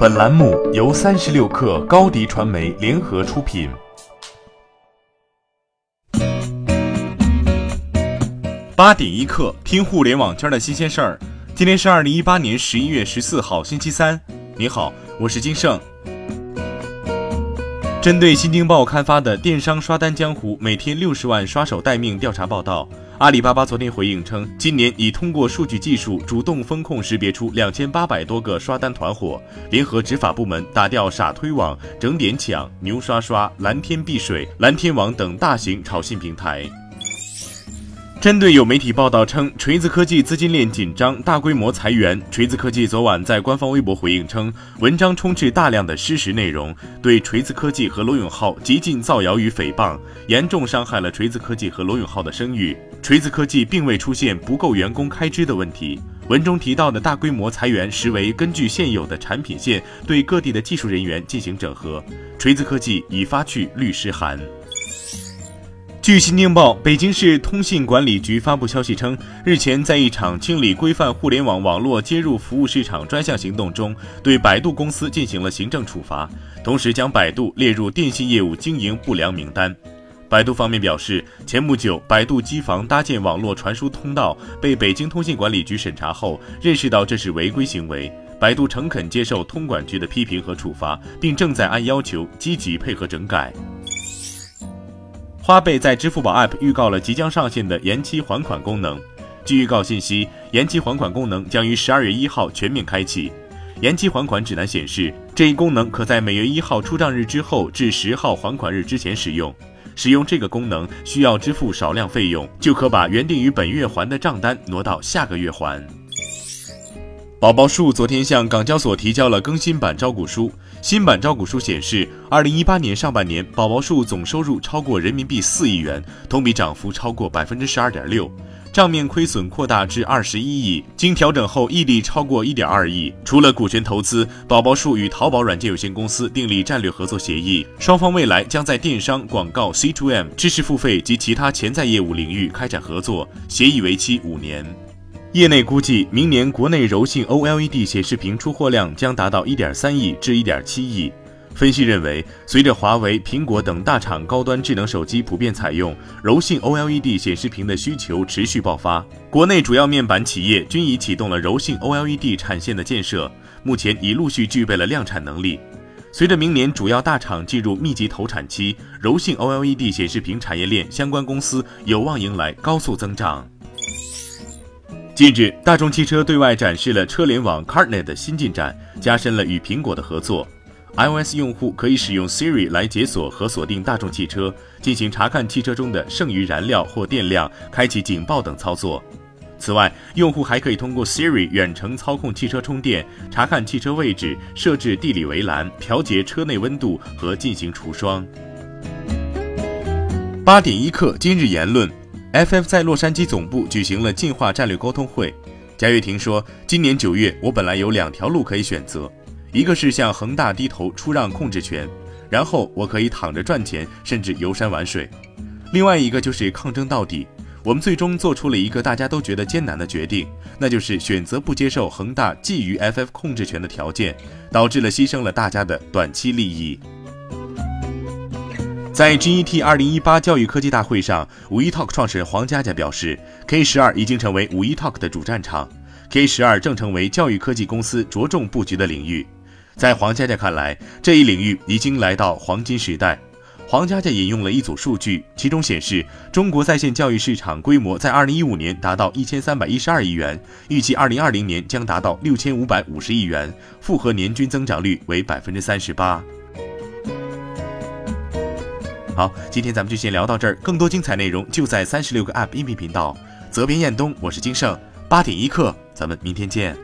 本栏目由三十六氪高低传媒联合出品。八点一刻，听互联网圈的新鲜事儿。今天是二零一八年十一月十四号，星期三。你好，我是金盛。针对新京报刊发的电商刷单江湖每天六十万刷手待命调查报道。阿里巴巴昨天回应称，今年已通过数据技术主动风控识别出两千八百多个刷单团伙，联合执法部门打掉傻推网、整点抢、牛刷刷、蓝天碧水、蓝天网等大型炒信平台。针对有媒体报道称锤子科技资金链紧张、大规模裁员，锤子科技昨晚在官方微博回应称，文章充斥大量的失实内容，对锤子科技和罗永浩极尽造谣与诽谤，严重伤害了锤子科技和罗永浩的声誉。锤子科技并未出现不够员工开支的问题。文中提到的大规模裁员实为根据现有的产品线对各地的技术人员进行整合。锤子科技已发去律师函。据新京报，北京市通信管理局发布消息称，日前在一场清理规范互联网网络接入服务市场专项行动中，对百度公司进行了行政处罚，同时将百度列入电信业务经营不良名单。百度方面表示，前不久，百度机房搭建网络传输通道被北京通信管理局审查后，认识到这是违规行为，百度诚恳接受通管局的批评和处罚，并正在按要求积极配合整改。花呗在支付宝 App 预告了即将上线的延期还款功能。据预告信息，延期还款功能将于十二月一号全面开启。延期还款指南显示，这一功能可在每月一号出账日之后至十号还款日之前使用。使用这个功能需要支付少量费用，就可把原定于本月还的账单挪到下个月还。宝宝树昨天向港交所提交了更新版招股书。新版招股书显示，二零一八年上半年，宝宝树总收入超过人民币四亿元，同比涨幅超过百分之十二点六，账面亏损扩大至二十一亿，经调整后溢利超过一点二亿。除了股权投资，宝宝树与淘宝软件有限公司订立战略合作协议，双方未来将在电商、广告、C to M、知识付费及其他潜在业务领域开展合作，协议为期五年。业内估计，明年国内柔性 OLED 显示屏出货量将达到1.3亿至1.7亿。分析认为，随着华为、苹果等大厂高端智能手机普遍采用柔性 OLED 显示屏的需求持续爆发，国内主要面板企业均已启动了柔性 OLED 产线的建设，目前已陆续具备了量产能力。随着明年主要大厂进入密集投产期，柔性 OLED 显示屏产业链相关公司有望迎来高速增长。近日，大众汽车对外展示了车联网 CarNet 的新进展，加深了与苹果的合作。iOS 用户可以使用 Siri 来解锁和锁定大众汽车，进行查看汽车中的剩余燃料或电量，开启警报等操作。此外，用户还可以通过 Siri 远程操控汽车充电，查看汽车位置，设置地理围栏，调节车内温度和进行除霜。八点一刻，今日言论。FF 在洛杉矶总部举行了进化战略沟通会。贾跃亭说：“今年九月，我本来有两条路可以选择，一个是向恒大低头出让控制权，然后我可以躺着赚钱，甚至游山玩水；另外一个就是抗争到底。我们最终做出了一个大家都觉得艰难的决定，那就是选择不接受恒大觊觎 FF 控制权的条件，导致了牺牲了大家的短期利益。”在 GET 二零一八教育科技大会上，五一 Talk 创始人黄佳佳表示，K 十二已经成为五一 Talk 的主战场，K 十二正成为教育科技公司着重布局的领域。在黄佳佳看来，这一领域已经来到黄金时代。黄佳佳引用了一组数据，其中显示，中国在线教育市场规模在二零一五年达到一千三百一十二亿元，预计二零二零年将达到六千五百五十亿元，复合年均增长率为百分之三十八。好，今天咱们就先聊到这儿，更多精彩内容就在三十六个 App 音频频道。责编：彦东，我是金盛，八点一刻，咱们明天见。